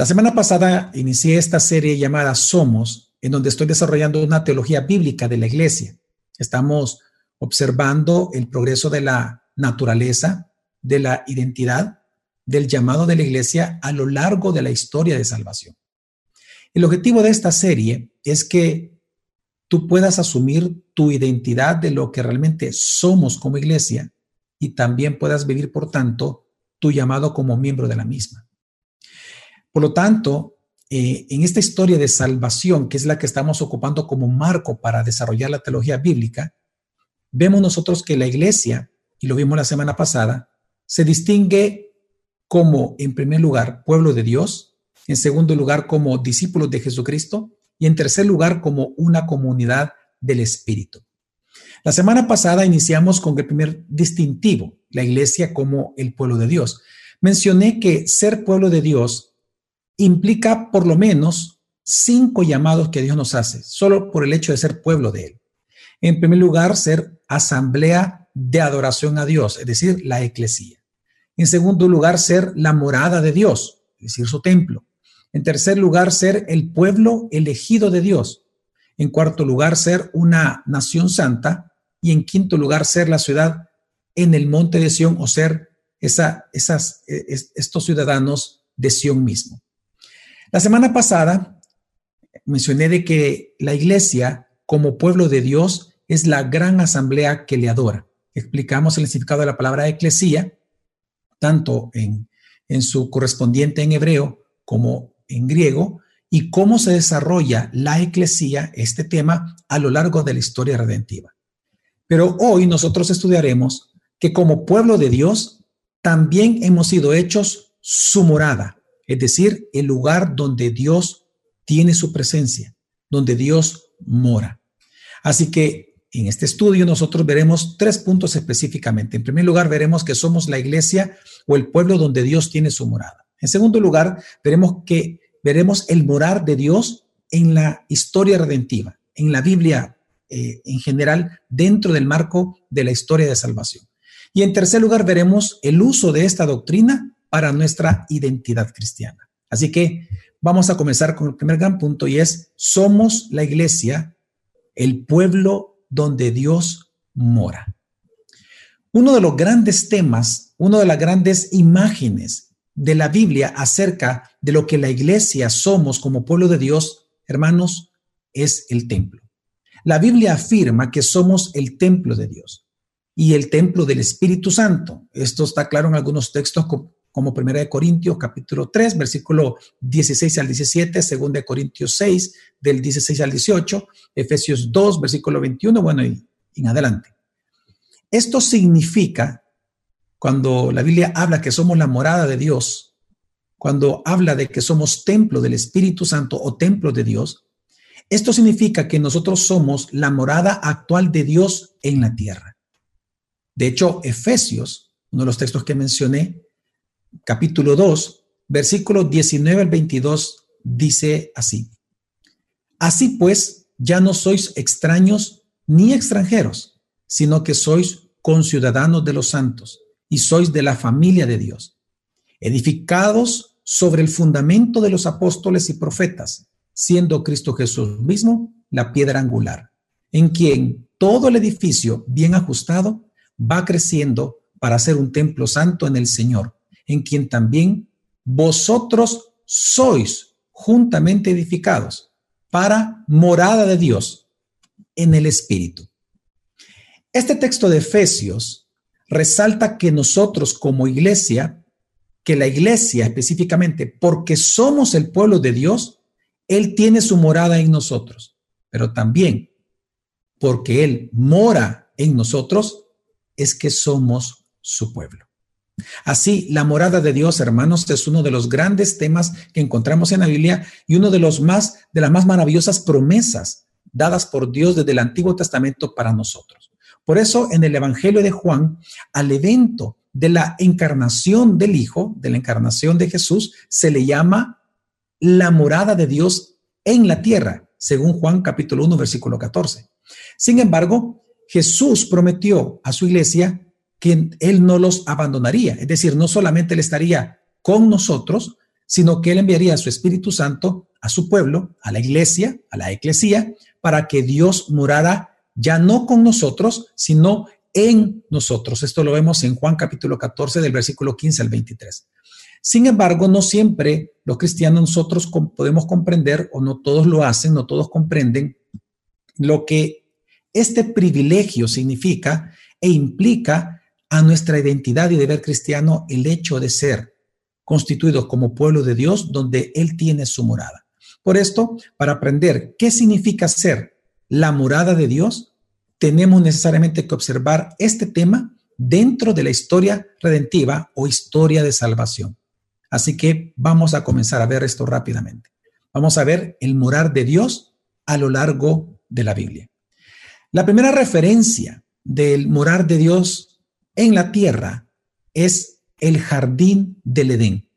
La semana pasada inicié esta serie llamada Somos, en donde estoy desarrollando una teología bíblica de la iglesia. Estamos observando el progreso de la naturaleza, de la identidad, del llamado de la iglesia a lo largo de la historia de salvación. El objetivo de esta serie es que tú puedas asumir tu identidad de lo que realmente somos como iglesia y también puedas vivir, por tanto, tu llamado como miembro de la misma. Por lo tanto, eh, en esta historia de salvación, que es la que estamos ocupando como marco para desarrollar la teología bíblica, vemos nosotros que la iglesia, y lo vimos la semana pasada, se distingue como, en primer lugar, pueblo de Dios, en segundo lugar, como discípulos de Jesucristo, y en tercer lugar, como una comunidad del Espíritu. La semana pasada iniciamos con el primer distintivo, la iglesia como el pueblo de Dios. Mencioné que ser pueblo de Dios implica por lo menos cinco llamados que Dios nos hace, solo por el hecho de ser pueblo de Él. En primer lugar, ser asamblea de adoración a Dios, es decir, la eclesía. En segundo lugar, ser la morada de Dios, es decir, su templo. En tercer lugar, ser el pueblo elegido de Dios. En cuarto lugar, ser una nación santa. Y en quinto lugar, ser la ciudad en el monte de Sión o ser esa, e, estos ciudadanos de Sión mismo. La semana pasada mencioné de que la iglesia, como pueblo de Dios, es la gran asamblea que le adora. Explicamos el significado de la palabra eclesía, tanto en, en su correspondiente en hebreo como en griego, y cómo se desarrolla la eclesía, este tema, a lo largo de la historia redentiva. Pero hoy nosotros estudiaremos que como pueblo de Dios también hemos sido hechos su morada, es decir, el lugar donde Dios tiene su presencia, donde Dios mora. Así que en este estudio nosotros veremos tres puntos específicamente. En primer lugar, veremos que somos la iglesia o el pueblo donde Dios tiene su morada. En segundo lugar, veremos que veremos el morar de Dios en la historia redentiva, en la Biblia eh, en general, dentro del marco de la historia de salvación. Y en tercer lugar, veremos el uso de esta doctrina para nuestra identidad cristiana. Así que vamos a comenzar con el primer gran punto y es, somos la iglesia, el pueblo donde Dios mora. Uno de los grandes temas, una de las grandes imágenes de la Biblia acerca de lo que la iglesia somos como pueblo de Dios, hermanos, es el templo. La Biblia afirma que somos el templo de Dios y el templo del Espíritu Santo. Esto está claro en algunos textos como Primera de Corintios capítulo 3, versículo 16 al 17, Segunda de Corintios 6, del 16 al 18, Efesios 2, versículo 21, bueno, y en adelante. Esto significa, cuando la Biblia habla que somos la morada de Dios, cuando habla de que somos templo del Espíritu Santo o templo de Dios, esto significa que nosotros somos la morada actual de Dios en la tierra. De hecho, Efesios, uno de los textos que mencioné, capítulo 2, versículo 19 al 22, dice así. Así pues, ya no sois extraños ni extranjeros, sino que sois conciudadanos de los santos y sois de la familia de Dios, edificados sobre el fundamento de los apóstoles y profetas, siendo Cristo Jesús mismo la piedra angular, en quien todo el edificio bien ajustado va creciendo para ser un templo santo en el Señor en quien también vosotros sois juntamente edificados para morada de Dios en el Espíritu. Este texto de Efesios resalta que nosotros como iglesia, que la iglesia específicamente, porque somos el pueblo de Dios, Él tiene su morada en nosotros, pero también porque Él mora en nosotros, es que somos su pueblo. Así, la morada de Dios, hermanos, es uno de los grandes temas que encontramos en la Biblia y uno de los más de las más maravillosas promesas dadas por Dios desde el Antiguo Testamento para nosotros. Por eso, en el Evangelio de Juan, al evento de la encarnación del Hijo, de la encarnación de Jesús, se le llama la morada de Dios en la tierra, según Juan capítulo 1, versículo 14. Sin embargo, Jesús prometió a su iglesia que Él no los abandonaría. Es decir, no solamente Él estaría con nosotros, sino que Él enviaría a su Espíritu Santo a su pueblo, a la iglesia, a la eclesía, para que Dios morara ya no con nosotros, sino en nosotros. Esto lo vemos en Juan capítulo 14 del versículo 15 al 23. Sin embargo, no siempre los cristianos nosotros podemos comprender, o no todos lo hacen, no todos comprenden lo que este privilegio significa e implica a nuestra identidad y deber cristiano el hecho de ser constituidos como pueblo de Dios donde Él tiene su morada. Por esto, para aprender qué significa ser la morada de Dios, tenemos necesariamente que observar este tema dentro de la historia redentiva o historia de salvación. Así que vamos a comenzar a ver esto rápidamente. Vamos a ver el morar de Dios a lo largo de la Biblia. La primera referencia del morar de Dios en la tierra es el jardín del Edén.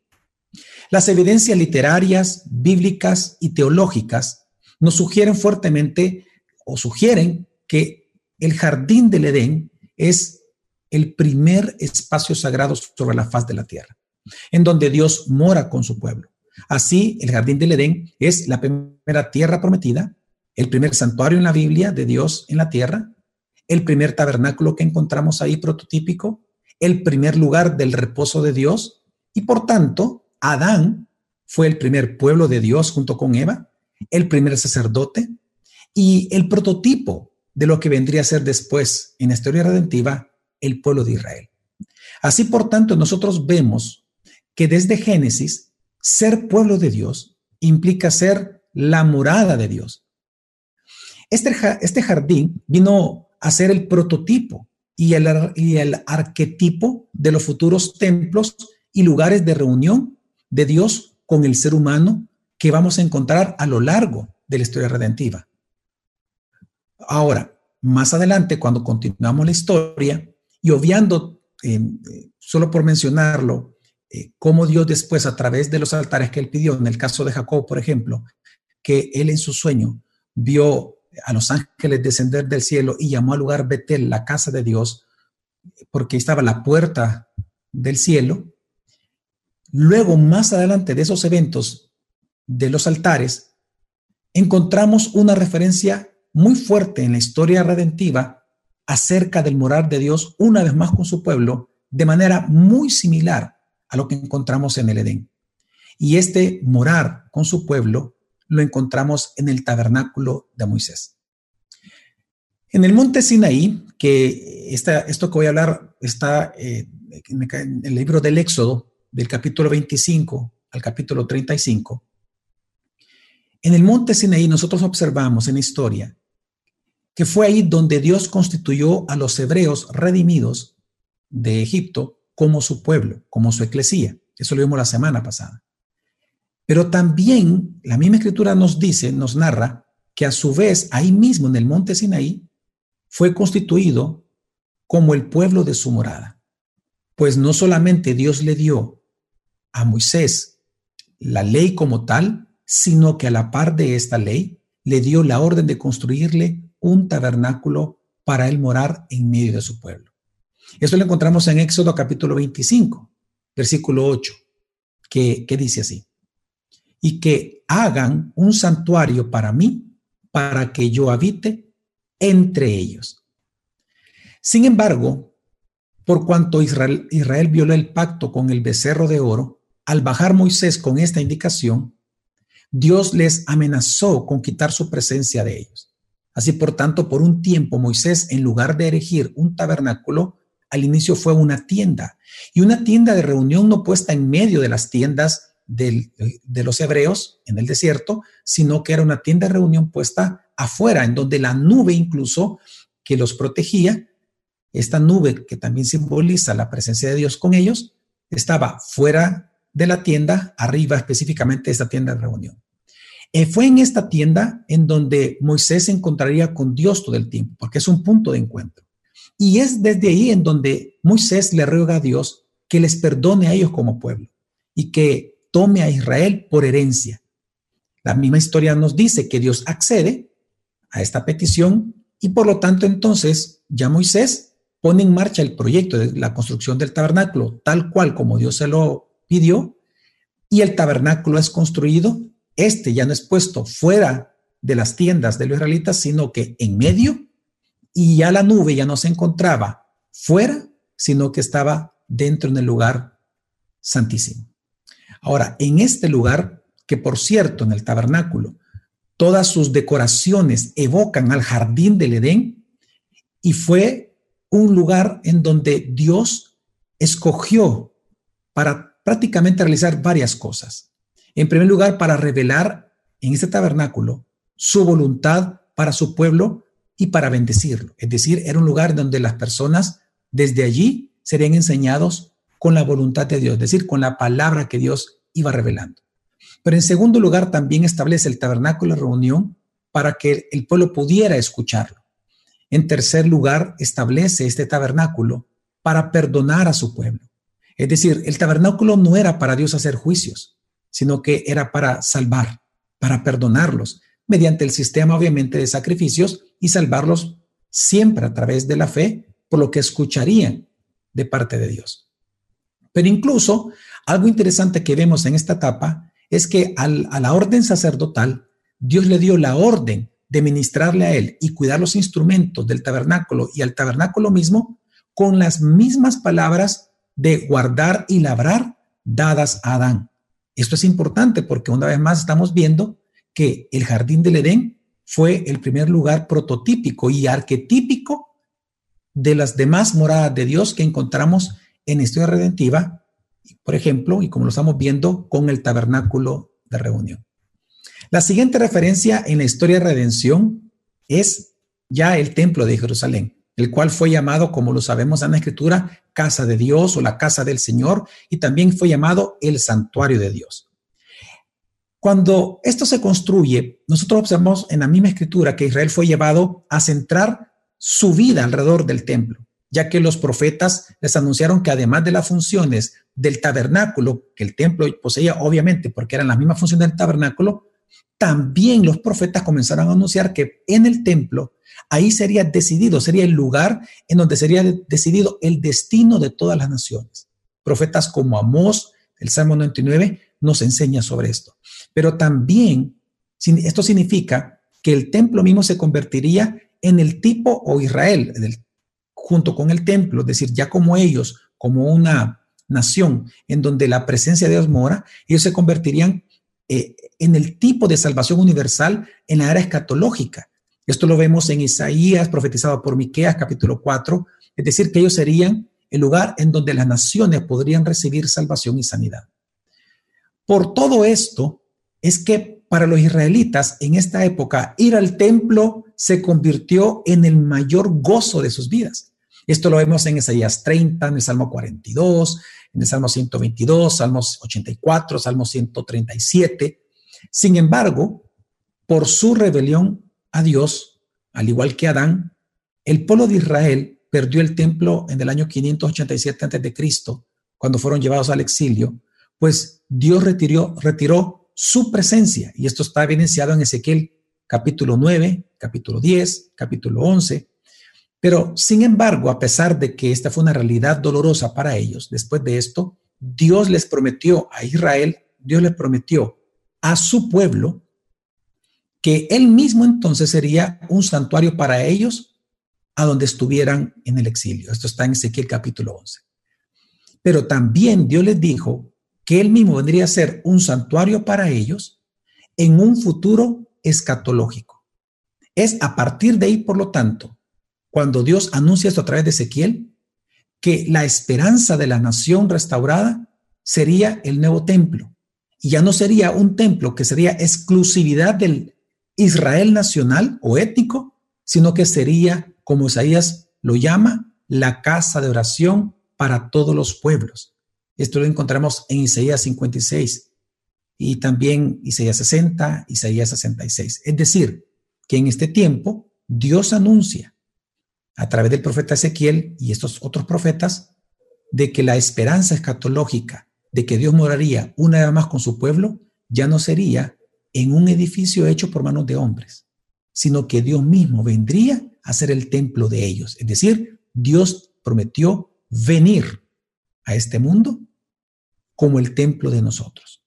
Las evidencias literarias, bíblicas y teológicas nos sugieren fuertemente o sugieren que el jardín del Edén es el primer espacio sagrado sobre la faz de la tierra, en donde Dios mora con su pueblo. Así, el jardín del Edén es la primera tierra prometida, el primer santuario en la Biblia de Dios en la tierra, el primer tabernáculo que encontramos ahí prototípico, el primer lugar del reposo de Dios y por tanto, Adán fue el primer pueblo de Dios junto con Eva, el primer sacerdote y el prototipo de lo que vendría a ser después en la historia redentiva el pueblo de Israel. Así, por tanto, nosotros vemos que desde Génesis, ser pueblo de Dios implica ser la morada de Dios. Este, este jardín vino a ser el prototipo y el, y el arquetipo de los futuros templos y lugares de reunión de Dios con el ser humano que vamos a encontrar a lo largo de la historia redentiva. Ahora, más adelante, cuando continuamos la historia y obviando, eh, solo por mencionarlo, eh, cómo Dios después, a través de los altares que él pidió, en el caso de Jacob, por ejemplo, que él en su sueño vio a los ángeles descender del cielo y llamó al lugar Betel, la casa de Dios, porque estaba la puerta del cielo. Luego, más adelante de esos eventos de los altares, encontramos una referencia muy fuerte en la historia redentiva acerca del morar de Dios una vez más con su pueblo, de manera muy similar a lo que encontramos en el Edén. Y este morar con su pueblo lo encontramos en el tabernáculo de Moisés. En el monte Sinaí, que esto que voy a hablar está eh, en el libro del Éxodo, del capítulo 25 al capítulo 35, en el monte Sinaí nosotros observamos en la historia que fue ahí donde Dios constituyó a los hebreos redimidos de Egipto como su pueblo, como su eclesía. Eso lo vimos la semana pasada. Pero también la misma escritura nos dice, nos narra, que a su vez ahí mismo en el monte Sinaí fue constituido como el pueblo de su morada. Pues no solamente Dios le dio a Moisés la ley como tal, sino que a la par de esta ley le dio la orden de construirle un tabernáculo para él morar en medio de su pueblo. Eso lo encontramos en Éxodo capítulo 25, versículo 8, que, que dice así y que hagan un santuario para mí, para que yo habite entre ellos. Sin embargo, por cuanto Israel, Israel violó el pacto con el becerro de oro, al bajar Moisés con esta indicación, Dios les amenazó con quitar su presencia de ellos. Así por tanto, por un tiempo Moisés, en lugar de erigir un tabernáculo, al inicio fue una tienda, y una tienda de reunión no puesta en medio de las tiendas de los hebreos en el desierto, sino que era una tienda de reunión puesta afuera, en donde la nube incluso que los protegía, esta nube que también simboliza la presencia de Dios con ellos, estaba fuera de la tienda, arriba específicamente de esta tienda de reunión. Eh, fue en esta tienda en donde Moisés se encontraría con Dios todo el tiempo, porque es un punto de encuentro. Y es desde ahí en donde Moisés le ruega a Dios que les perdone a ellos como pueblo y que tome a Israel por herencia. La misma historia nos dice que Dios accede a esta petición y por lo tanto entonces ya Moisés pone en marcha el proyecto de la construcción del tabernáculo tal cual como Dios se lo pidió y el tabernáculo es construido, este ya no es puesto fuera de las tiendas de los israelitas, sino que en medio, y ya la nube ya no se encontraba fuera, sino que estaba dentro en el lugar santísimo. Ahora, en este lugar, que por cierto, en el tabernáculo, todas sus decoraciones evocan al jardín del Edén, y fue un lugar en donde Dios escogió para prácticamente realizar varias cosas. En primer lugar, para revelar en este tabernáculo su voluntad para su pueblo y para bendecirlo. Es decir, era un lugar donde las personas desde allí serían enseñados con la voluntad de Dios, es decir, con la palabra que Dios iba revelando. Pero en segundo lugar, también establece el tabernáculo de reunión para que el pueblo pudiera escucharlo. En tercer lugar, establece este tabernáculo para perdonar a su pueblo. Es decir, el tabernáculo no era para Dios hacer juicios, sino que era para salvar, para perdonarlos, mediante el sistema obviamente de sacrificios y salvarlos siempre a través de la fe, por lo que escucharían de parte de Dios. Pero incluso algo interesante que vemos en esta etapa es que a la orden sacerdotal, Dios le dio la orden de ministrarle a él y cuidar los instrumentos del tabernáculo y al tabernáculo mismo con las mismas palabras de guardar y labrar dadas a Adán. Esto es importante porque una vez más estamos viendo que el jardín del Edén fue el primer lugar prototípico y arquetípico de las demás moradas de Dios que encontramos en historia redentiva, por ejemplo, y como lo estamos viendo con el tabernáculo de reunión. La siguiente referencia en la historia de redención es ya el templo de Jerusalén el cual fue llamado, como lo sabemos en la escritura, casa de Dios o la casa del Señor, y también fue llamado el santuario de Dios. Cuando esto se construye, nosotros observamos en la misma escritura que Israel fue llevado a centrar su vida alrededor del templo, ya que los profetas les anunciaron que además de las funciones del tabernáculo, que el templo poseía obviamente porque eran las mismas funciones del tabernáculo, también los profetas comenzaron a anunciar que en el templo Ahí sería decidido, sería el lugar en donde sería decidido el destino de todas las naciones. Profetas como Amós, el Salmo 99, nos enseña sobre esto. Pero también esto significa que el templo mismo se convertiría en el tipo o Israel, junto con el templo, es decir, ya como ellos, como una nación en donde la presencia de Dios mora, ellos se convertirían eh, en el tipo de salvación universal en la era escatológica. Esto lo vemos en Isaías, profetizado por Miqueas, capítulo 4, es decir, que ellos serían el lugar en donde las naciones podrían recibir salvación y sanidad. Por todo esto, es que para los israelitas en esta época ir al templo se convirtió en el mayor gozo de sus vidas. Esto lo vemos en Isaías 30, en el Salmo 42, en el Salmo 122, Salmos 84, Salmo 137. Sin embargo, por su rebelión a Dios, al igual que Adán, el pueblo de Israel perdió el templo en el año 587 a.C., cuando fueron llevados al exilio, pues Dios retiró, retiró su presencia, y esto está evidenciado en Ezequiel capítulo 9, capítulo 10, capítulo 11. Pero, sin embargo, a pesar de que esta fue una realidad dolorosa para ellos, después de esto, Dios les prometió a Israel, Dios les prometió a su pueblo que él mismo entonces sería un santuario para ellos a donde estuvieran en el exilio. Esto está en Ezequiel capítulo 11. Pero también Dios les dijo que él mismo vendría a ser un santuario para ellos en un futuro escatológico. Es a partir de ahí, por lo tanto, cuando Dios anuncia esto a través de Ezequiel, que la esperanza de la nación restaurada sería el nuevo templo. Y ya no sería un templo que sería exclusividad del Israel nacional o étnico, sino que sería, como Isaías lo llama, la casa de oración para todos los pueblos. Esto lo encontramos en Isaías 56 y también Isaías 60, Isaías 66. Es decir, que en este tiempo Dios anuncia a través del profeta Ezequiel y estos otros profetas de que la esperanza escatológica de que Dios moraría una vez más con su pueblo ya no sería en un edificio hecho por manos de hombres, sino que Dios mismo vendría a ser el templo de ellos. Es decir, Dios prometió venir a este mundo como el templo de nosotros.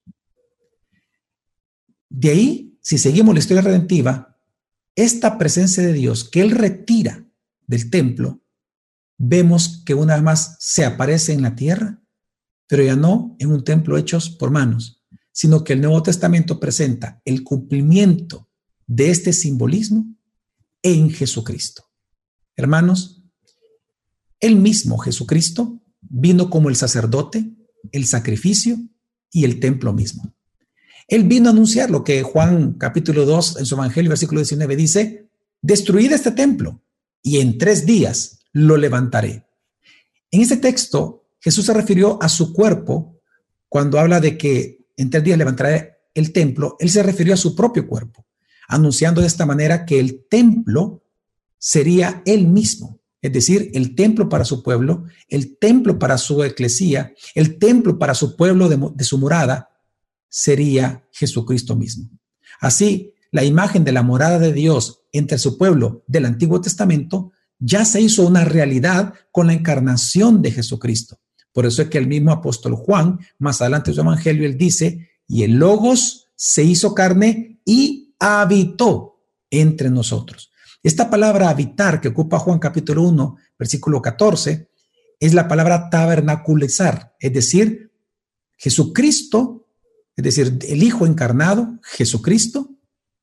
de ahí, si seguimos la historia redentiva, esta presencia de Dios que Él retira del templo, vemos que una vez más se aparece en la tierra, pero ya no en un templo hechos por manos, sino que el Nuevo Testamento presenta el cumplimiento de este simbolismo en Jesucristo. Hermanos, el mismo Jesucristo vino como el sacerdote, el sacrificio y el templo mismo. Él vino a anunciar lo que Juan capítulo 2 en su Evangelio, versículo 19 dice, destruid este templo y en tres días lo levantaré. En este texto, Jesús se refirió a su cuerpo cuando habla de que en tres días levantaré el templo, él se refirió a su propio cuerpo, anunciando de esta manera que el templo sería él mismo, es decir, el templo para su pueblo, el templo para su eclesía, el templo para su pueblo de, de su morada, sería Jesucristo mismo. Así, la imagen de la morada de Dios entre su pueblo del Antiguo Testamento ya se hizo una realidad con la encarnación de Jesucristo. Por eso es que el mismo apóstol Juan, más adelante en su evangelio, él dice, y el Logos se hizo carne y habitó entre nosotros. Esta palabra habitar que ocupa Juan capítulo 1, versículo 14, es la palabra tabernaculizar, es decir, Jesucristo, es decir, el Hijo encarnado, Jesucristo,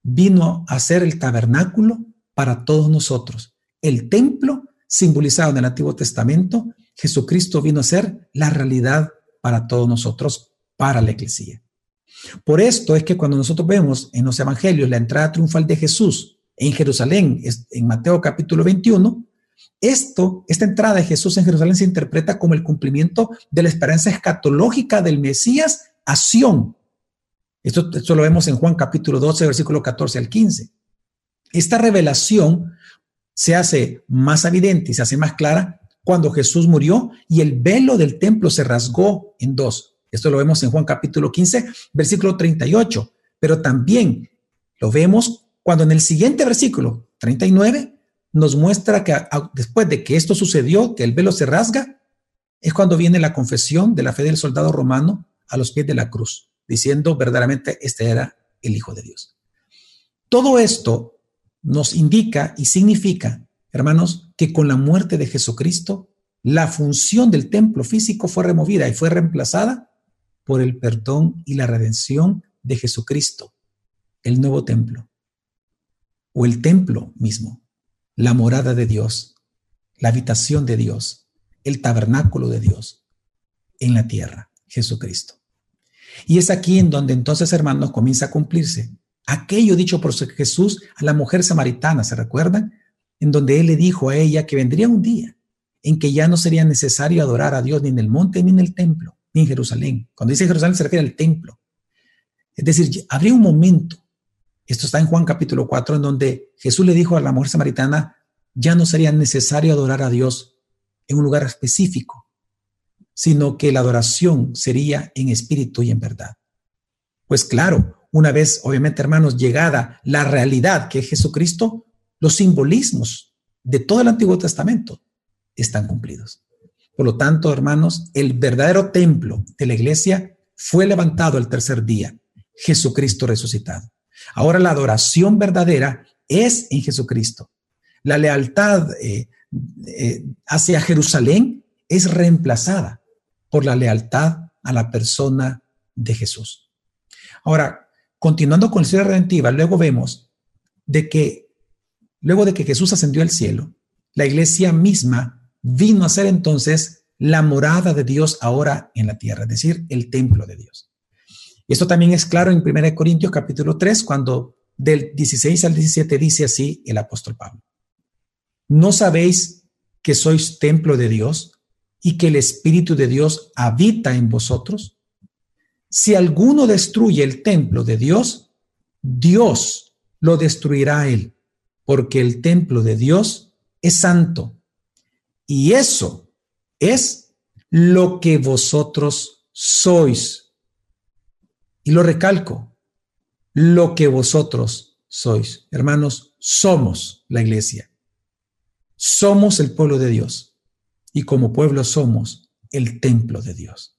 vino a ser el tabernáculo para todos nosotros. El templo simbolizado en el Antiguo Testamento Jesucristo vino a ser la realidad para todos nosotros, para la iglesia. Por esto es que cuando nosotros vemos en los evangelios la entrada triunfal de Jesús en Jerusalén, en Mateo capítulo 21, esto, esta entrada de Jesús en Jerusalén se interpreta como el cumplimiento de la esperanza escatológica del Mesías a Sión. Esto, lo vemos en Juan capítulo 12, versículo 14 al 15. Esta revelación se hace más evidente y se hace más clara cuando Jesús murió y el velo del templo se rasgó en dos. Esto lo vemos en Juan capítulo 15, versículo 38, pero también lo vemos cuando en el siguiente versículo 39 nos muestra que después de que esto sucedió, que el velo se rasga, es cuando viene la confesión de la fe del soldado romano a los pies de la cruz, diciendo verdaderamente este era el Hijo de Dios. Todo esto nos indica y significa hermanos, que con la muerte de Jesucristo, la función del templo físico fue removida y fue reemplazada por el perdón y la redención de Jesucristo, el nuevo templo, o el templo mismo, la morada de Dios, la habitación de Dios, el tabernáculo de Dios en la tierra, Jesucristo. Y es aquí en donde entonces, hermanos, comienza a cumplirse aquello dicho por Jesús a la mujer samaritana, ¿se recuerdan? en donde él le dijo a ella que vendría un día en que ya no sería necesario adorar a Dios ni en el monte ni en el templo, ni en Jerusalén. Cuando dice Jerusalén se refiere al templo. Es decir, habría un momento, esto está en Juan capítulo 4, en donde Jesús le dijo a la mujer samaritana, ya no sería necesario adorar a Dios en un lugar específico, sino que la adoración sería en espíritu y en verdad. Pues claro, una vez, obviamente, hermanos, llegada la realidad que es Jesucristo, los simbolismos de todo el Antiguo Testamento están cumplidos. Por lo tanto, hermanos, el verdadero templo de la iglesia fue levantado el tercer día, Jesucristo resucitado. Ahora la adoración verdadera es en Jesucristo. La lealtad eh, eh, hacia Jerusalén es reemplazada por la lealtad a la persona de Jesús. Ahora, continuando con la historia redentiva, luego vemos de que Luego de que Jesús ascendió al cielo, la iglesia misma vino a ser entonces la morada de Dios ahora en la tierra, es decir, el templo de Dios. Esto también es claro en 1 Corintios capítulo 3, cuando del 16 al 17 dice así el apóstol Pablo. ¿No sabéis que sois templo de Dios y que el Espíritu de Dios habita en vosotros? Si alguno destruye el templo de Dios, Dios lo destruirá él porque el templo de Dios es santo. Y eso es lo que vosotros sois. Y lo recalco, lo que vosotros sois. Hermanos, somos la iglesia. Somos el pueblo de Dios. Y como pueblo somos el templo de Dios.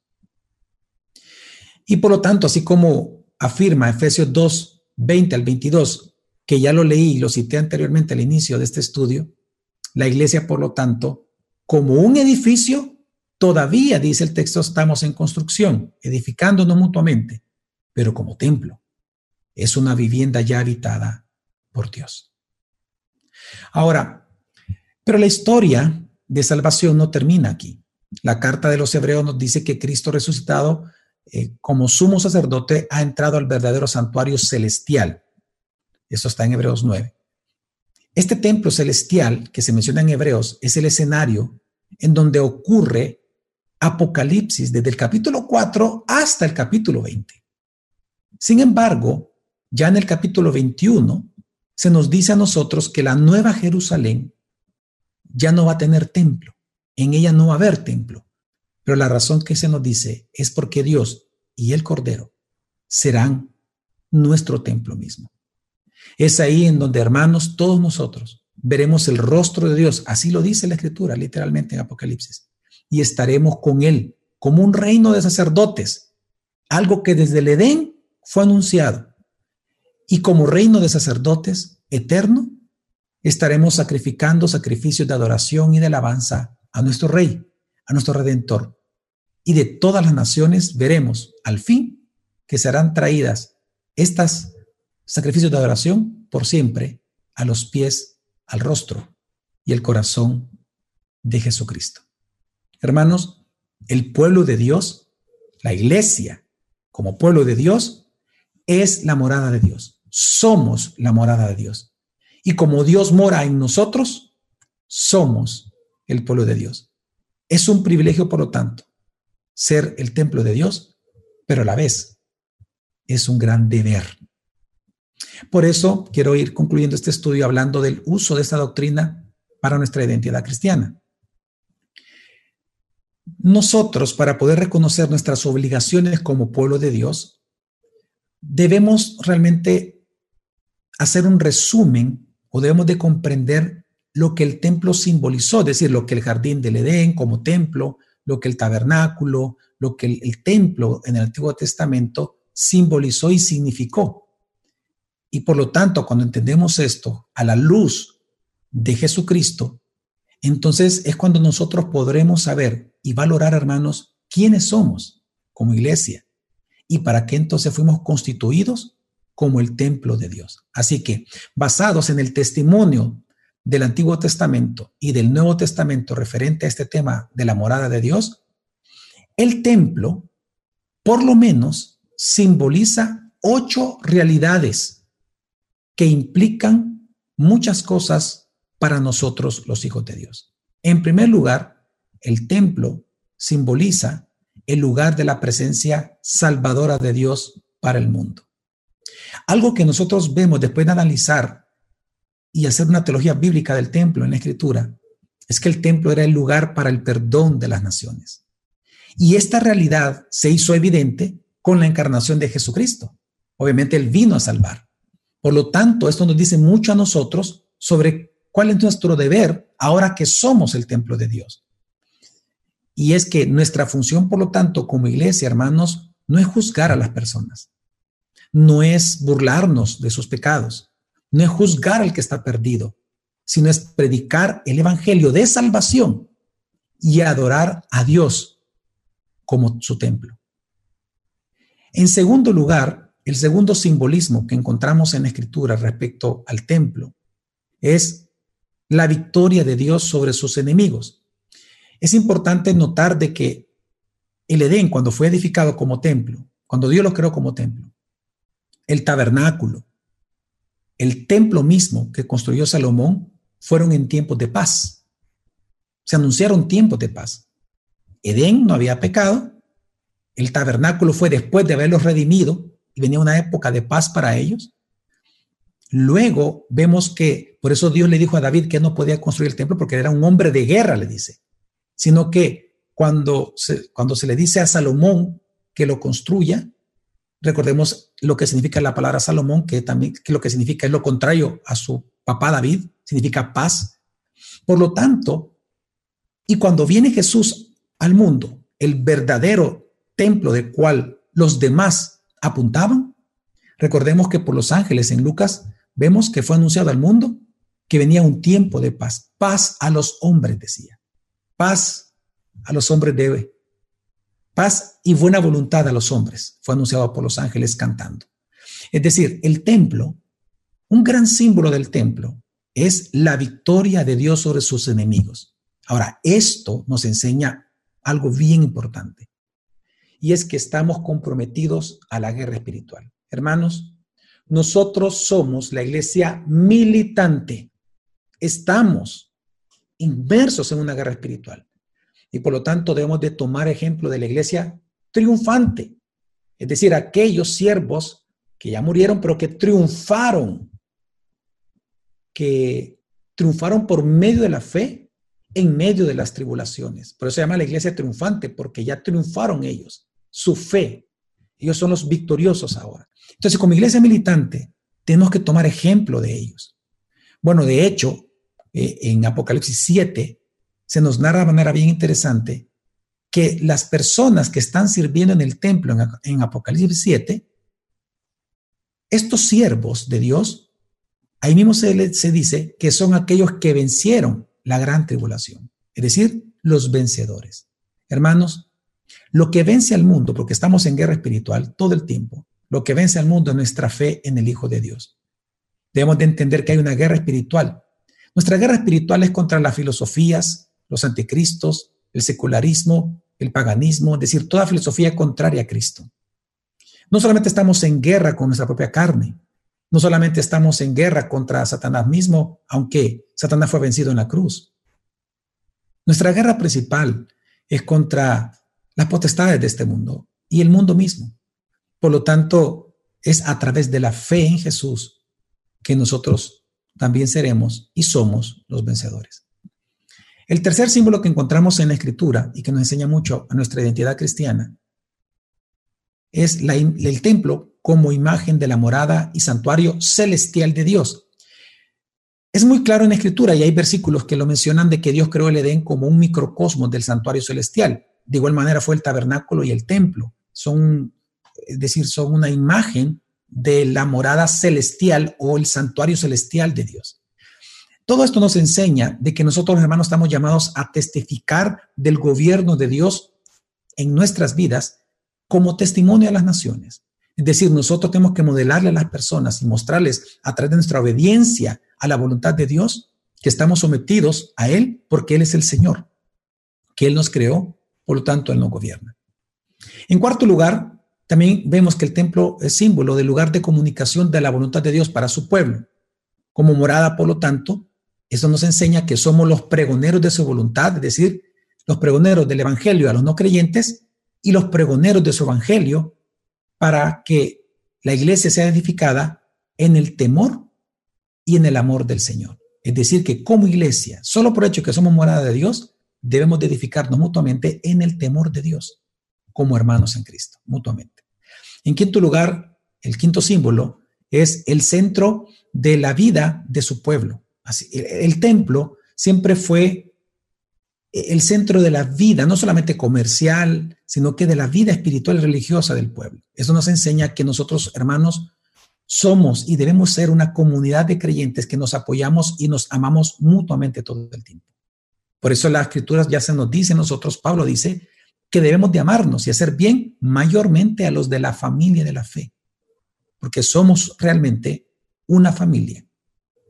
Y por lo tanto, así como afirma Efesios 2, 20 al 22, que ya lo leí y lo cité anteriormente al inicio de este estudio, la iglesia, por lo tanto, como un edificio, todavía, dice el texto, estamos en construcción, edificándonos mutuamente, pero como templo. Es una vivienda ya habitada por Dios. Ahora, pero la historia de salvación no termina aquí. La carta de los hebreos nos dice que Cristo resucitado eh, como sumo sacerdote ha entrado al verdadero santuario celestial. Eso está en Hebreos 9. Este templo celestial que se menciona en Hebreos es el escenario en donde ocurre Apocalipsis desde el capítulo 4 hasta el capítulo 20. Sin embargo, ya en el capítulo 21 se nos dice a nosotros que la nueva Jerusalén ya no va a tener templo, en ella no va a haber templo. Pero la razón que se nos dice es porque Dios y el Cordero serán nuestro templo mismo. Es ahí en donde, hermanos, todos nosotros veremos el rostro de Dios, así lo dice la Escritura, literalmente en Apocalipsis, y estaremos con Él como un reino de sacerdotes, algo que desde el Edén fue anunciado. Y como reino de sacerdotes eterno, estaremos sacrificando sacrificios de adoración y de alabanza a nuestro Rey, a nuestro Redentor. Y de todas las naciones veremos al fin que serán traídas estas sacrificios de adoración por siempre a los pies, al rostro y el corazón de Jesucristo. Hermanos, el pueblo de Dios, la iglesia como pueblo de Dios, es la morada de Dios. Somos la morada de Dios. Y como Dios mora en nosotros, somos el pueblo de Dios. Es un privilegio, por lo tanto, ser el templo de Dios, pero a la vez es un gran deber por eso quiero ir concluyendo este estudio hablando del uso de esta doctrina para nuestra identidad cristiana. Nosotros, para poder reconocer nuestras obligaciones como pueblo de Dios, debemos realmente hacer un resumen o debemos de comprender lo que el templo simbolizó, es decir, lo que el jardín del Edén como templo, lo que el tabernáculo, lo que el, el templo en el Antiguo Testamento simbolizó y significó. Y por lo tanto, cuando entendemos esto a la luz de Jesucristo, entonces es cuando nosotros podremos saber y valorar, hermanos, quiénes somos como iglesia y para qué entonces fuimos constituidos como el templo de Dios. Así que, basados en el testimonio del Antiguo Testamento y del Nuevo Testamento referente a este tema de la morada de Dios, el templo, por lo menos, simboliza ocho realidades que implican muchas cosas para nosotros los hijos de Dios. En primer lugar, el templo simboliza el lugar de la presencia salvadora de Dios para el mundo. Algo que nosotros vemos después de analizar y hacer una teología bíblica del templo en la escritura es que el templo era el lugar para el perdón de las naciones. Y esta realidad se hizo evidente con la encarnación de Jesucristo. Obviamente Él vino a salvar. Por lo tanto, esto nos dice mucho a nosotros sobre cuál es nuestro deber ahora que somos el templo de Dios. Y es que nuestra función, por lo tanto, como iglesia, hermanos, no es juzgar a las personas, no es burlarnos de sus pecados, no es juzgar al que está perdido, sino es predicar el Evangelio de salvación y adorar a Dios como su templo. En segundo lugar, el segundo simbolismo que encontramos en la escritura respecto al templo es la victoria de Dios sobre sus enemigos. Es importante notar de que el Edén, cuando fue edificado como templo, cuando Dios lo creó como templo, el tabernáculo, el templo mismo que construyó Salomón, fueron en tiempos de paz. Se anunciaron tiempos de paz. Edén no había pecado, el tabernáculo fue después de haberlos redimido, y venía una época de paz para ellos. Luego vemos que, por eso Dios le dijo a David que no podía construir el templo porque era un hombre de guerra, le dice, sino que cuando se, cuando se le dice a Salomón que lo construya, recordemos lo que significa la palabra Salomón, que también que lo que significa es lo contrario a su papá David, significa paz. Por lo tanto, y cuando viene Jesús al mundo, el verdadero templo del cual los demás apuntaban, Recordemos que por los ángeles en Lucas vemos que fue anunciado al mundo que venía un tiempo de paz. Paz a los hombres, decía. Paz a los hombres de paz y buena voluntad a los hombres. Fue anunciado por los ángeles cantando. Es decir, el templo, un gran símbolo del templo, es la victoria de Dios sobre sus enemigos. Ahora, esto nos enseña algo bien importante, y es que estamos comprometidos a la guerra espiritual. Hermanos, nosotros somos la iglesia militante. Estamos inmersos en una guerra espiritual. Y por lo tanto debemos de tomar ejemplo de la iglesia triunfante. Es decir, aquellos siervos que ya murieron, pero que triunfaron que triunfaron por medio de la fe en medio de las tribulaciones. Por eso se llama la iglesia triunfante, porque ya triunfaron ellos, su fe. Ellos son los victoriosos ahora. Entonces, como iglesia militante, tenemos que tomar ejemplo de ellos. Bueno, de hecho, eh, en Apocalipsis 7 se nos narra de manera bien interesante que las personas que están sirviendo en el templo en, Apocalipsis 7, estos siervos de Dios Ahí mismo se, dice que son aquellos que vencieron la gran tribulación, es decir, los vencedores. Hermanos, lo que vence al mundo, porque estamos en guerra espiritual todo el tiempo, lo que vence al mundo es nuestra fe en el Hijo de Dios. Debemos de entender que hay una guerra espiritual. Nuestra guerra espiritual es contra las filosofías, los anticristos, el secularismo, el paganismo, es decir, toda filosofía contraria a Cristo. No solamente estamos en guerra con nuestra propia carne, no solamente estamos en guerra contra Satanás mismo, aunque Satanás fue vencido en la cruz. Nuestra guerra principal es contra las potestades de este mundo y el mundo mismo. Por lo tanto, es a través de la fe en Jesús que nosotros también seremos y somos los vencedores. El tercer símbolo que encontramos en la escritura y que nos enseña mucho a nuestra identidad cristiana es el templo como imagen de la morada y santuario celestial de Dios. Es muy claro en la escritura y hay versículos que lo mencionan de que Dios creó el Edén como un microcosmos del santuario celestial. De igual manera fue el tabernáculo y el templo. Son, es decir, son una imagen de la morada celestial o el santuario celestial de Dios. Todo esto nos enseña de que nosotros, hermanos, estamos llamados a testificar del gobierno de Dios en nuestras vidas como testimonio a las naciones. Es decir, nosotros tenemos que modelarle a las personas y mostrarles a través de nuestra obediencia a la voluntad de Dios que estamos sometidos a Él porque Él es el Señor, que Él nos creó, por lo tanto Él nos gobierna. En cuarto lugar, también vemos que el templo es símbolo del lugar de comunicación de la voluntad de Dios para su pueblo. Como morada, por lo tanto, eso nos enseña que somos los pregoneros de su voluntad, es decir, los pregoneros del Evangelio a los no creyentes y los pregoneros de su Evangelio para que la iglesia sea edificada en el temor y en el amor del Señor. Es decir, que como iglesia, solo por hecho que somos morada de Dios, debemos de edificarnos mutuamente en el temor de Dios, como hermanos en Cristo, mutuamente. En quinto lugar, el quinto símbolo es el centro de la vida de su pueblo. El, templo siempre fue el centro de la vida, no solamente comercial, sino que de la vida espiritual y religiosa del pueblo. Eso nos enseña que nosotros, hermanos, somos y debemos ser una comunidad de creyentes que nos apoyamos y nos amamos mutuamente todo el tiempo. Por eso las escrituras ya se nos dice, nosotros, Pablo dice, que debemos de amarnos y hacer bien mayormente a los de la familia de la fe, porque somos realmente una familia,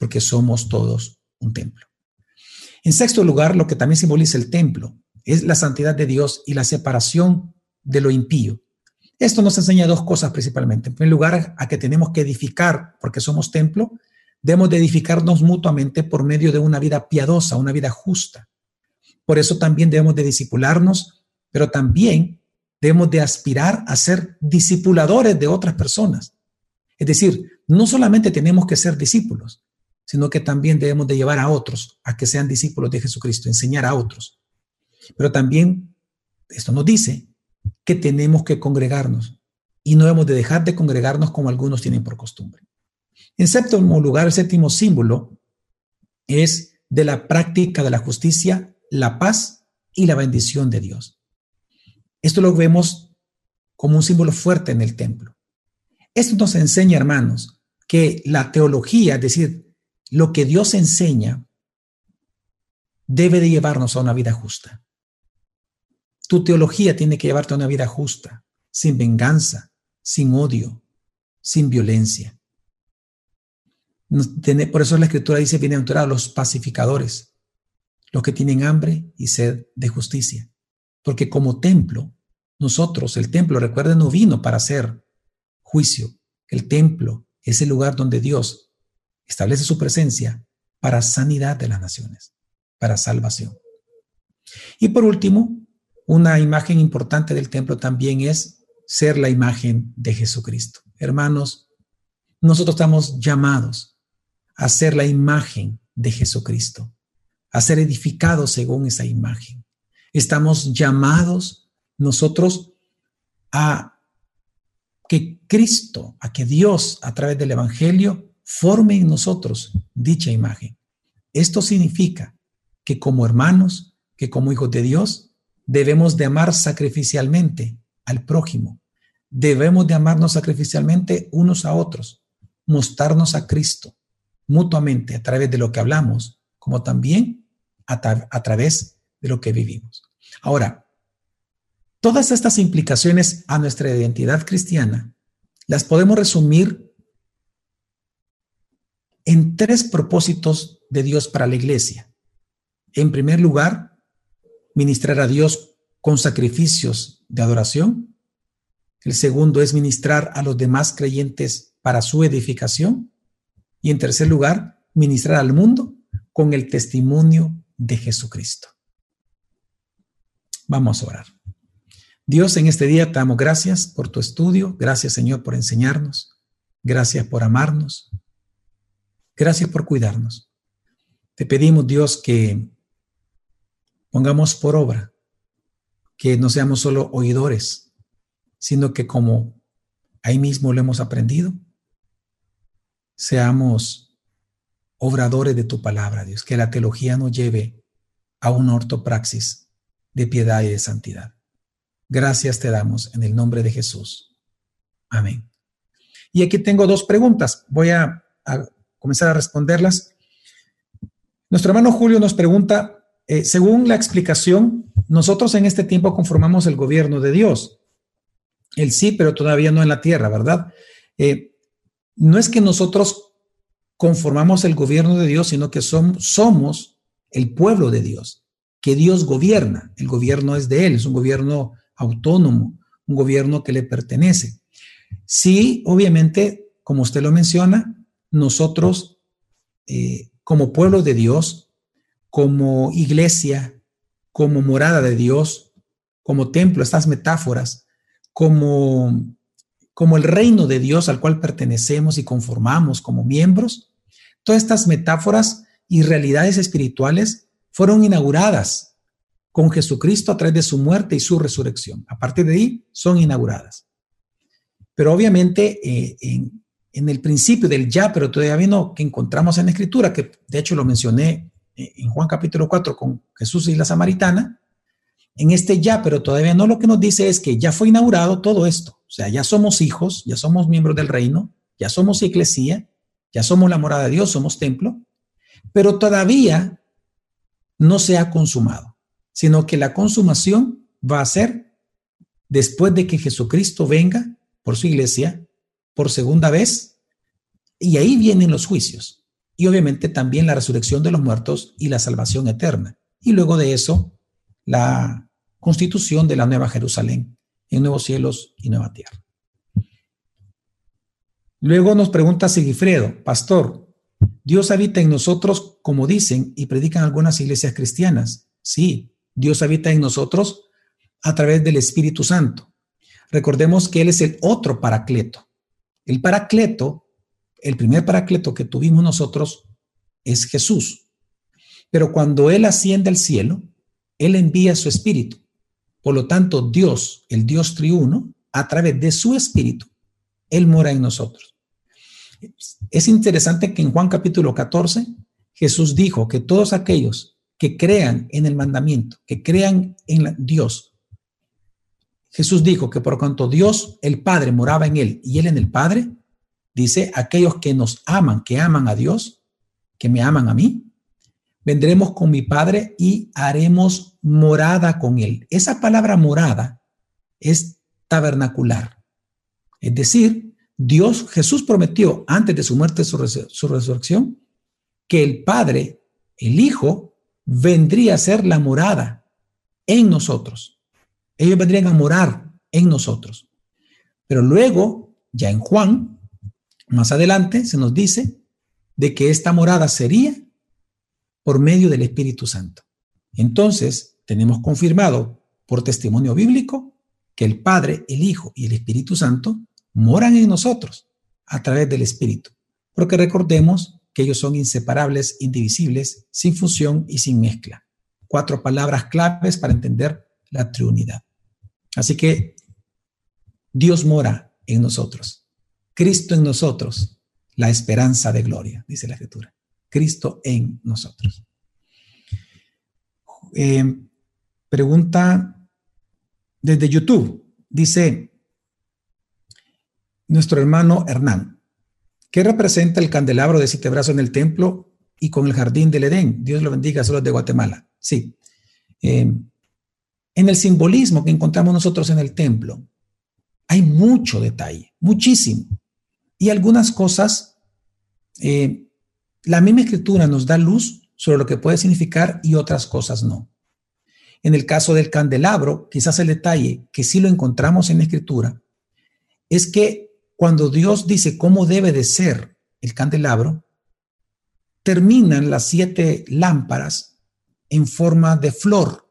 porque somos todos un templo. En sexto lugar, lo que también simboliza el templo es la santidad de Dios y la separación de lo impío. Esto nos enseña dos cosas principalmente. En primer lugar, a que tenemos que edificar, porque somos templo, debemos de edificarnos mutuamente por medio de una vida piadosa, una vida justa. Por eso también debemos de discipularnos, pero también debemos de aspirar a ser discipuladores de otras personas. Es decir, no solamente tenemos que ser discípulos, sino que también debemos de llevar a otros a que sean discípulos de Jesucristo, enseñar a otros. Pero también esto nos dice que tenemos que congregarnos y no debemos de dejar de congregarnos como algunos tienen por costumbre. En séptimo lugar, el séptimo símbolo es de la práctica de la justicia, la paz y la bendición de Dios. Esto lo vemos como un símbolo fuerte en el templo. Esto nos enseña, hermanos, que la teología, es decir, lo que Dios enseña, debe de llevarnos a una vida justa. Tu teología tiene que llevarte a una vida justa, sin venganza, sin odio, sin violencia. Por eso la escritura dice, bienaventurados los pacificadores, los que tienen hambre y sed de justicia. Porque como templo, nosotros, el templo, recuerden, no vino para hacer juicio. El templo es el lugar donde Dios establece su presencia para sanidad de las naciones, para salvación. Y por último, una imagen importante del templo también es ser la imagen de Jesucristo. Hermanos, nosotros estamos llamados a ser la imagen de Jesucristo, a ser edificados según esa imagen. Estamos llamados nosotros a que Cristo, a que Dios a través del Evangelio forme en nosotros dicha imagen. Esto significa que como hermanos, que como hijos de Dios, debemos de amar sacrificialmente al prójimo. Debemos de amarnos sacrificialmente unos a otros, mostrarnos a Cristo mutuamente a través de lo que hablamos, como también a, a través de lo que vivimos. Ahora, todas estas implicaciones a nuestra identidad cristiana las podemos resumir en tres propósitos de Dios para la iglesia. En primer lugar, ministrar a Dios con sacrificios de adoración. El segundo es ministrar a los demás creyentes para su edificación. Y en tercer lugar, ministrar al mundo con el testimonio de Jesucristo. Vamos a orar. Dios, en este día te damos gracias por tu estudio, gracias Señor por enseñarnos, gracias por amarnos, gracias por cuidarnos. Te pedimos Dios que pongamos por obra, que no seamos solo oidores, sino que como ahí mismo lo hemos aprendido, seamos obradores de tu palabra, Dios, que la teología nos lleve a una ortopraxis de piedad y de santidad. Gracias te damos en el nombre de Jesús. Amén. Y aquí tengo dos preguntas. Voy a, a comenzar a responderlas. Nuestro hermano Julio nos pregunta, eh, según la explicación, nosotros en este tiempo conformamos el gobierno de Dios. El sí, pero todavía no en la tierra, ¿verdad? Eh, no es que nosotros conformamos el gobierno de Dios, sino que somos el pueblo de Dios, que Dios gobierna. El gobierno es de Él, es un gobierno autónomo, un gobierno que le pertenece. Sí, obviamente, como usted lo menciona, nosotros, eh, como pueblo de Dios, como iglesia, como morada de Dios, como templo, estas metáforas, como, como el reino de Dios al cual pertenecemos y conformamos como miembros, todas estas metáforas y realidades espirituales fueron inauguradas con Jesucristo a través de su muerte y su resurrección. A partir de ahí son inauguradas. Pero obviamente eh, en, en, el principio del ya, pero todavía no, que encontramos en la escritura, que de hecho lo mencioné eh, en Juan capítulo 4 con Jesús y la samaritana, en este ya, pero todavía no lo que nos dice es que ya fue inaugurado todo esto. O sea, ya somos hijos, ya somos miembros del reino, ya somos iglesia, ya somos la morada de Dios, somos templo, pero todavía no se ha consumado, sino que la consumación va a ser después de que Jesucristo venga por su iglesia por segunda vez, y ahí vienen los juicios y obviamente también la resurrección de los muertos y la salvación eterna. Y luego de eso, la constitución de la nueva Jerusalén en nuevos cielos y nueva tierra. Luego nos pregunta Sigifredo, pastor, ¿Dios habita en nosotros como dicen y predican algunas iglesias cristianas? Sí, Dios habita en nosotros a través del Espíritu Santo. Recordemos que Él es el otro paracleto. El paracleto el primer paracleto que tuvimos nosotros es Jesús. Pero cuando Él asciende al cielo, Él envía su espíritu. Por lo tanto, Dios, el Dios triuno, a través de su espíritu, Él mora en nosotros. Es interesante que en Juan capítulo 14, Jesús dijo que todos aquellos que crean en el mandamiento, que crean en Dios, Jesús dijo que por cuanto Dios, el Padre, moraba en él y él en el Padre, dice, aquellos que nos aman, que aman a Dios, que me aman a mí, vendremos con mi Padre y haremos morada con él. Esa palabra morada es tabernacular. Es decir, Dios, Jesús prometió antes de su muerte su, su resurrección que el Padre, el Hijo, vendría a ser la morada en nosotros. Ellos vendrían a morar en nosotros. Pero luego, ya en Juan, más adelante, se nos dice de que esta morada sería por medio del Espíritu Santo. Entonces, tenemos confirmado por testimonio bíblico que el Padre, el Hijo y el Espíritu Santo moran en nosotros a través del Espíritu. Porque recordemos que ellos son inseparables, indivisibles, sin fusión y sin mezcla. Cuatro palabras claves para entender la Trinidad. Así que Dios mora en nosotros. Cristo en nosotros, la esperanza de gloria, dice la Escritura. Cristo en nosotros. Eh, pregunta desde YouTube. Dice nuestro hermano Hernán, ¿qué representa el candelabro de siete brazos en el templo y con el jardín del Edén? Dios lo bendiga, solo de Guatemala. Sí. Eh, en el simbolismo que encontramos nosotros en el templo, hay mucho detalle, muchísimo. Y algunas cosas, eh, la misma escritura nos da luz sobre lo que puede significar y otras cosas no. En el caso del candelabro, quizás el detalle que sí lo encontramos en la escritura es que cuando Dios dice cómo debe de ser el candelabro, terminan las siete lámparas en forma de flor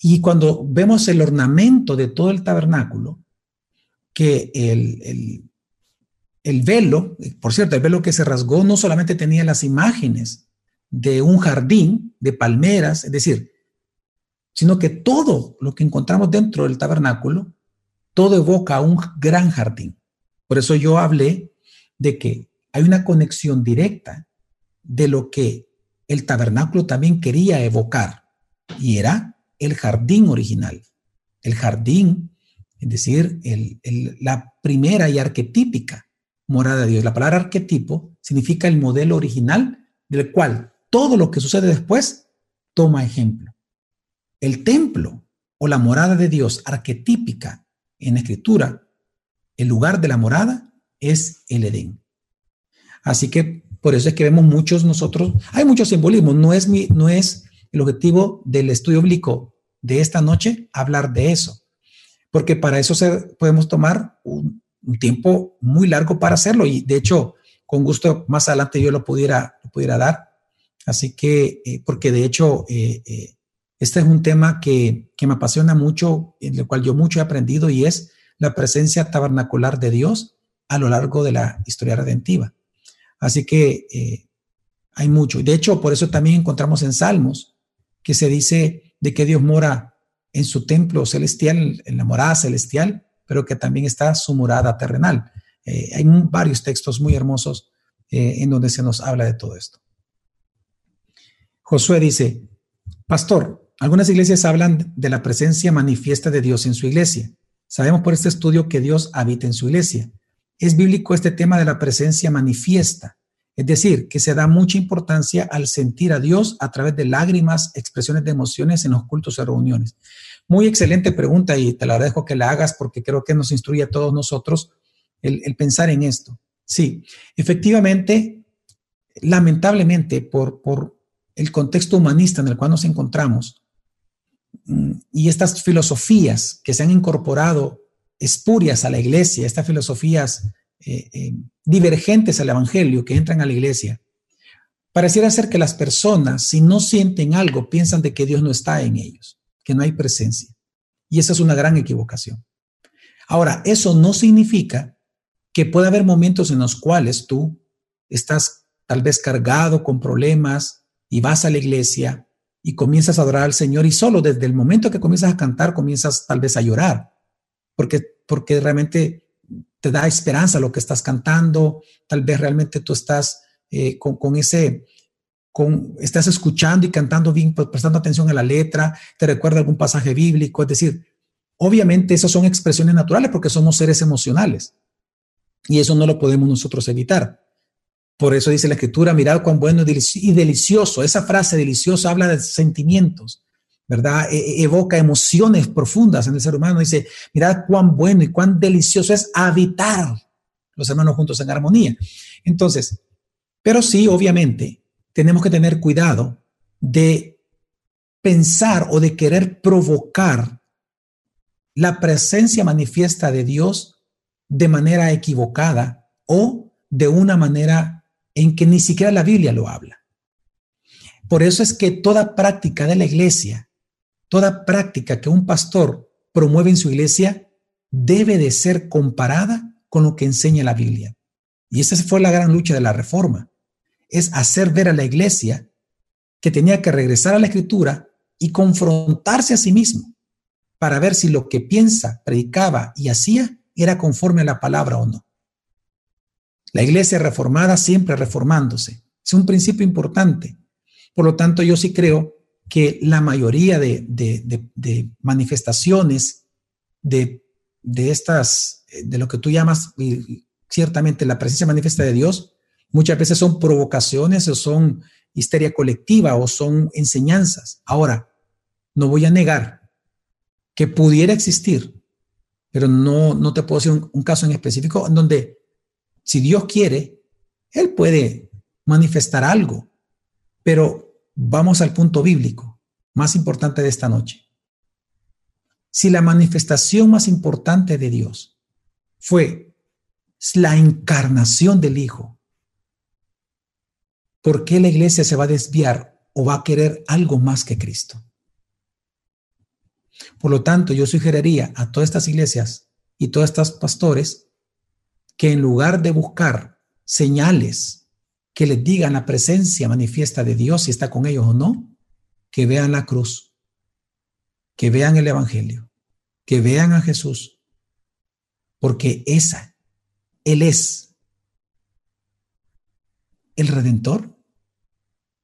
y cuando vemos el ornamento de todo el tabernáculo, que el, el, velo, por cierto, el velo que se rasgó no solamente tenía las imágenes de un jardín de palmeras, es decir, sino que todo lo que encontramos dentro del tabernáculo, todo evoca un gran jardín. Por eso yo hablé de que hay una conexión directa de lo que el tabernáculo también quería evocar, y era el jardín original. El jardín, es decir, la primera y arquetípica morada de Dios. La palabra arquetipo significa el modelo original del cual todo lo que sucede después toma ejemplo. El templo o la morada de Dios arquetípica en escritura, el lugar de la morada es el Edén. Así que por eso es que vemos muchos nosotros, hay muchos simbolismos, no es, mi, no es el objetivo del estudio bíblico de esta noche hablar de eso, porque para eso podemos tomar un, tiempo muy largo para hacerlo y de hecho, con gusto más adelante yo lo pudiera, pudiera dar. Así que, eh, porque de hecho, eh, eh, este es un tema que, que me apasiona mucho, en el cual yo mucho he aprendido y es la presencia tabernacular de Dios a lo largo de la historia redentiva. Así que hay mucho. De hecho, por eso también encontramos en Salmos que se dice de que Dios mora en su templo celestial, en la morada celestial, pero que también está su morada terrenal. Eh, hay varios textos muy hermosos eh, en donde se nos habla de todo esto. Josué dice, Pastor, algunas iglesias hablan de la presencia manifiesta de Dios en su iglesia. Sabemos por este estudio que Dios habita en su iglesia. ¿Es bíblico este tema de la presencia manifiesta? Es decir, que se da mucha importancia al sentir a Dios a través de lágrimas, expresiones de emociones en los cultos y reuniones. Muy excelente pregunta y te la dejo que la hagas porque creo que nos instruye a todos nosotros el, pensar en esto. Sí, efectivamente, lamentablemente, por, por el contexto humanista en el cual nos encontramos mm, y estas filosofías que se han incorporado espurias a la iglesia, estas filosofías eh, eh, divergentes al Evangelio que entran a la iglesia, pareciera ser que las personas, si no sienten algo, piensan de que Dios no está en ellos, que no hay presencia. Y esa es una gran equivocación. Ahora, eso no significa que pueda haber momentos en los cuales tú estás tal vez cargado con problemas y vas a la iglesia y comienzas a adorar al Señor y solo desde el momento que comienzas a cantar comienzas tal vez a llorar, porque, porque realmente te da esperanza lo que estás cantando, tal vez realmente tú estás eh, con, ese, con, estás escuchando y cantando bien, pues, prestando atención a la letra, te recuerda algún pasaje bíblico, es decir, Obviamente esas son expresiones naturales porque somos seres emocionales y eso no lo podemos nosotros evitar. Por eso dice la escritura, mirad cuán bueno y delicioso. Esa frase deliciosa habla de sentimientos, ¿verdad? E, e, evoca emociones profundas en el ser humano. Dice, mirad cuán bueno y cuán delicioso es habitar los hermanos juntos en armonía. Entonces, pero sí, obviamente, tenemos que tener cuidado de pensar o de querer provocar la presencia manifiesta de Dios de manera equivocada o de una manera en que ni siquiera la Biblia lo habla. Por eso es que toda práctica de la iglesia Toda práctica que un pastor promueve en su iglesia debe de ser comparada con lo que enseña la Biblia. Y esa fue la gran lucha de la reforma. Es hacer ver a la iglesia que tenía que regresar a la escritura y confrontarse a sí mismo para ver si lo que piensa, predicaba y hacía era conforme a la palabra o no. La iglesia reformada siempre reformándose. Es un principio importante. Por lo tanto, yo sí creo que la mayoría de, manifestaciones de, estas, de lo que tú llamas ciertamente la presencia manifiesta de Dios, muchas veces son provocaciones o son histeria colectiva o son enseñanzas. Ahora, no voy a negar que pudiera existir, pero no, no te puedo decir un caso en específico en donde si Dios quiere, Él puede manifestar algo, pero Vamos al punto bíblico más importante de esta noche. Si la manifestación más importante de Dios fue la encarnación del Hijo, ¿por qué la iglesia se va a desviar o va a querer algo más que Cristo? Por lo tanto, yo sugeriría a todas estas iglesias y todos estos pastores que en lugar de buscar señales que les digan la presencia manifiesta de Dios, si está con ellos o no, que vean la cruz, que vean el Evangelio, que vean a Jesús, porque esa, Él es el Redentor,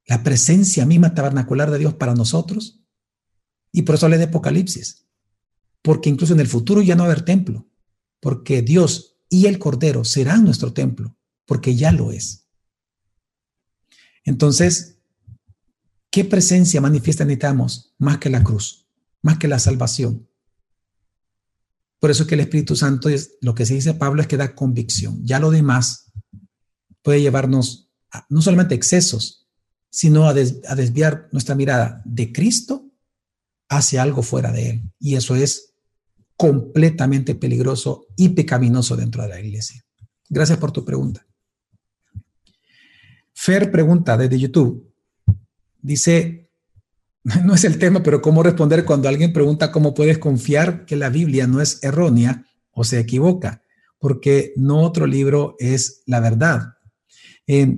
la presencia misma tabernacular de Dios para nosotros, y por eso le de Apocalipsis, porque incluso en el futuro ya no va a haber templo, porque Dios y el Cordero serán nuestro templo, porque ya lo es. Entonces, ¿qué presencia manifiesta necesitamos más que la cruz, más que la salvación? Por eso es que el Espíritu Santo es lo que se dice Pablo es que da convicción. Ya lo demás puede llevarnos no solamente a excesos, sino a, a desviar nuestra mirada de Cristo hacia algo fuera de Él. Y eso es completamente peligroso y pecaminoso dentro de la iglesia. Gracias por tu pregunta. Fer pregunta desde YouTube. Dice, no es el tema, pero ¿cómo responder cuando alguien pregunta cómo puedes confiar que la Biblia no es errónea o se equivoca? Porque no otro libro es la verdad. Eh,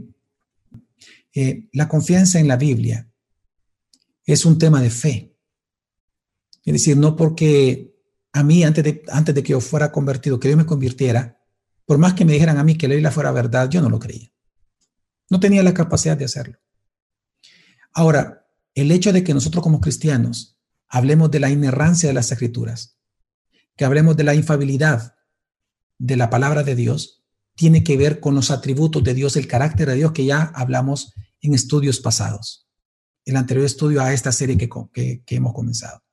la confianza en la Biblia es un tema de fe. Es decir, no porque a mí, antes de, antes de que yo fuera convertido, que yo me convirtiera, por más que me dijeran a mí que la Biblia fuera verdad, yo no lo creía. No tenía la capacidad de hacerlo. Ahora, el hecho de que nosotros como cristianos hablemos de la inerrancia de las escrituras, que hablemos de la infabilidad de la palabra de Dios, tiene que ver con los atributos de Dios, el carácter de Dios que ya hablamos en estudios pasados, el anterior estudio a esta serie que, que hemos comenzado.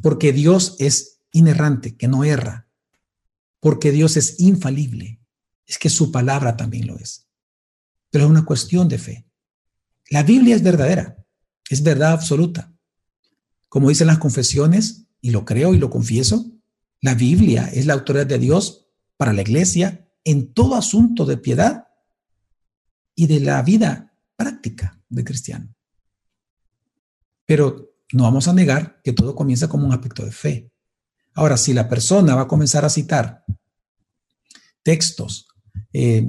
Porque Dios es inerrante, que no erra, porque Dios es infalible, es que su palabra también lo es es una cuestión de fe. La Biblia es verdadera, es verdad absoluta. Como dicen las confesiones, y lo creo y lo confieso, la Biblia es la autoridad de Dios para la iglesia en todo asunto de piedad y de la vida práctica del cristiano. Pero no vamos a negar que todo comienza como un aspecto de fe. Ahora, si la persona va a comenzar a citar textos, eh,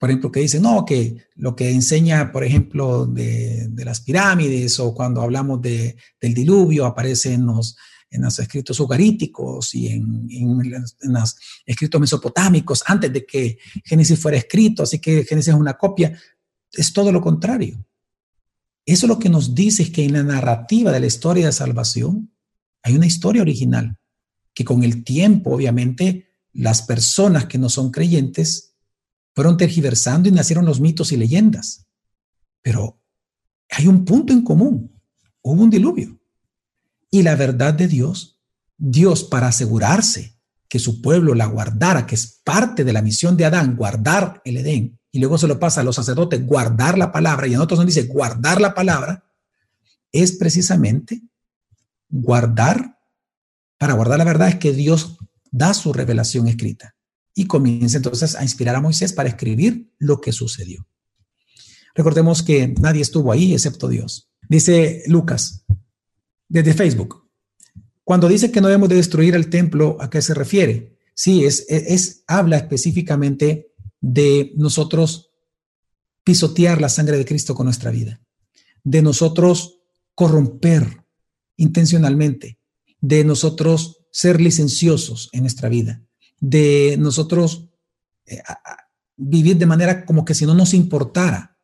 por ejemplo, que dice, no, que lo que enseña, por ejemplo, de, las pirámides o cuando hablamos de, del diluvio, aparece en los, en los escritos ugaríticos y en, en, los escritos mesopotámicos antes de que Génesis fuera escrito, así que Génesis es una copia, es todo lo contrario. Eso lo que nos dice es que en la narrativa de la historia de salvación, hay una historia original que con el tiempo, obviamente, las personas que no son creyentes fueron tergiversando y nacieron los mitos y leyendas. Pero hay un punto en común. Hubo un diluvio. Y la verdad de Dios, Dios para asegurarse que su pueblo la guardara, que es parte de la misión de Adán, guardar el Edén, y luego se lo pasa a los sacerdotes, guardar la palabra, y en otros nos dice guardar la palabra, es precisamente guardar, para guardar la verdad es que Dios da su revelación escrita y comienza entonces a inspirar a Moisés para escribir lo que sucedió. Recordemos que nadie estuvo ahí excepto Dios. Dice Lucas desde Facebook, cuando dice que no debemos de destruir el templo, ¿a qué se refiere? Sí, es, es, habla específicamente de nosotros pisotear la sangre de Cristo con nuestra vida, de nosotros corromper intencionalmente, de nosotros ser licenciosos en nuestra vida, de nosotros eh, vivir de manera como que si no nos importara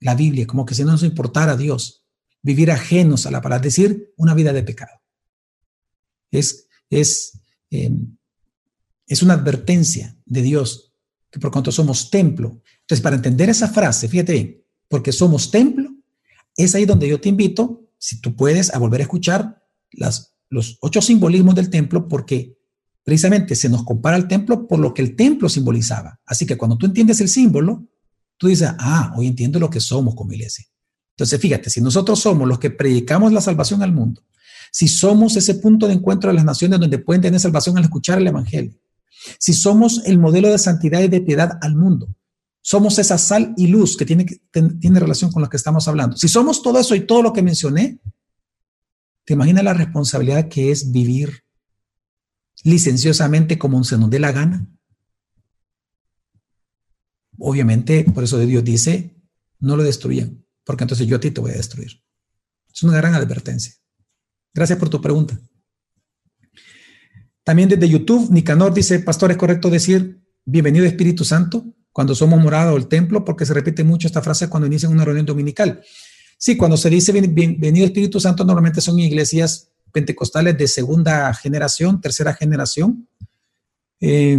la Biblia, como que si no nos importara Dios, vivir ajenos a la palabra, decir una vida de pecado. Es, es, em, es una advertencia de Dios que por cuanto somos templo. Entonces, para entender esa frase, fíjate bien, porque somos templo, es ahí donde yo te invito, si tú puedes, a volver a escuchar las, los ocho simbolismos del templo, porque precisamente se nos compara al templo por lo que el templo simbolizaba. Así que cuando tú entiendes el símbolo, tú dices, ah, hoy entiendo lo que somos como iglesia. Entonces, fíjate, si nosotros somos los que predicamos la salvación al mundo, si somos ese punto de encuentro de las naciones donde pueden tener salvación al escuchar el Evangelio, si somos el modelo de santidad y de piedad al mundo, somos esa sal y luz que tiene, tiene relación con lo que estamos hablando. Si somos todo eso y todo lo que mencioné, ¿te imaginas la responsabilidad que es vivir licenciosamente como se nos dé la gana? Obviamente, por eso Dios dice, no lo destruyan, porque entonces yo a ti te voy a destruir. Es una gran advertencia. Gracias por tu pregunta. También desde YouTube, Nicanor dice, pastor, ¿es correcto decir bienvenido Espíritu Santo cuando somos morada o el templo? Porque se repite mucho esta frase cuando inician una reunión dominical. Sí, cuando se dice bienvenido Espíritu Santo, normalmente son iglesias pentecostales de segunda generación, tercera generación. Eh,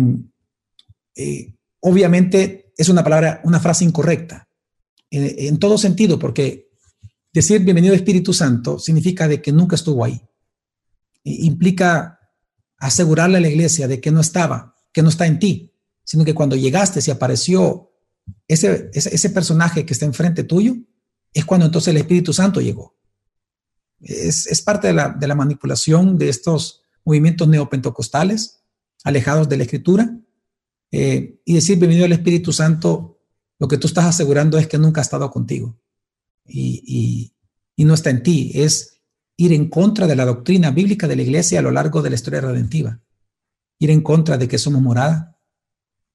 eh, obviamente es una palabra, una frase incorrecta en todo sentido, porque Decir bienvenido Espíritu Santo significa de que nunca estuvo ahí. implica asegurarle a la iglesia de que no estaba, que no está en ti, sino que cuando llegaste, si apareció ese, ese, personaje que está enfrente tuyo, es cuando entonces el Espíritu Santo llegó. Es, parte de la, de la, manipulación de estos movimientos neopentecostales, alejados de la Escritura. Eh, y decir bienvenido al Espíritu Santo, lo que tú estás asegurando es que nunca ha estado contigo y, no está en ti, es ir en contra de la doctrina bíblica de la iglesia a lo largo de la historia redentiva, ir en contra de que somos morada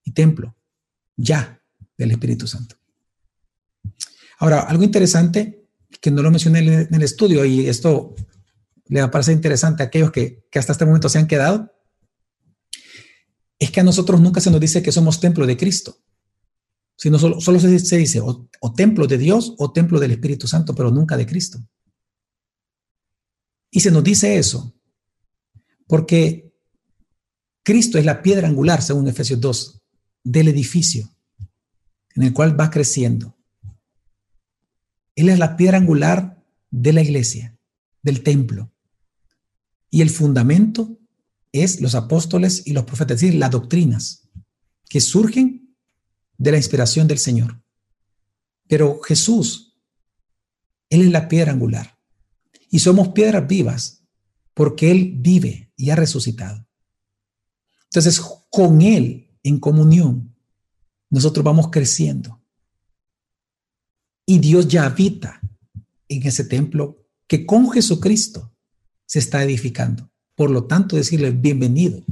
y templo, ya, del Espíritu Santo. Ahora, algo interesante que no lo mencioné en el estudio y esto le parecer interesante a aquellos que, que hasta este momento se han quedado, es que a nosotros nunca se nos dice que somos templo de Cristo sino solo, solo se, dice o, o templo de Dios o templo del Espíritu Santo, pero nunca de Cristo. Y se nos dice eso porque Cristo es la piedra angular, según Efesios 2, del edificio en el cual va creciendo. Él es la piedra angular de la iglesia, del templo. Y el fundamento es los apóstoles y los profetas, es decir, las doctrinas que surgen de la inspiración del Señor. Pero Jesús, Él es la piedra angular. Y somos piedras vivas porque Él vive y ha resucitado. Entonces, con Él, en comunión, nosotros vamos creciendo. Y Dios ya habita en ese templo que con Jesucristo se está edificando. Por lo tanto, decirle bienvenido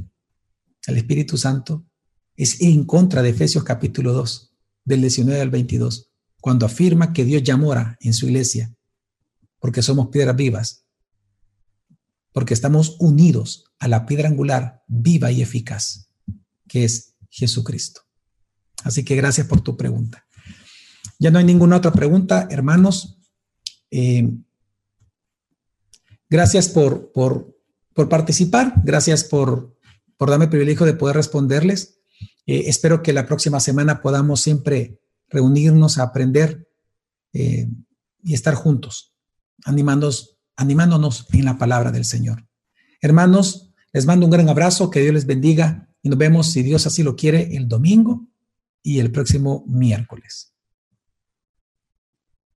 al Espíritu Santo es en contra de Efesios capítulo 2, del 19 al 22, cuando afirma que Dios ya mora en su iglesia, porque somos piedras vivas, porque estamos unidos a la piedra angular viva y eficaz, que es Jesucristo. Así que gracias por tu pregunta. Ya no hay ninguna otra pregunta, hermanos. Eh, gracias por, por, participar, gracias por, por darme el privilegio de poder responderles. Eh, espero que la próxima semana podamos siempre reunirnos a aprender eh, y estar juntos, animándonos, animándonos en la palabra del Señor. Hermanos, les mando un gran abrazo, que Dios les bendiga y nos vemos, si Dios así lo quiere, el domingo y el próximo miércoles.